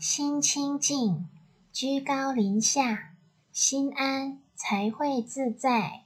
心清净，居高临下，心安才会自在。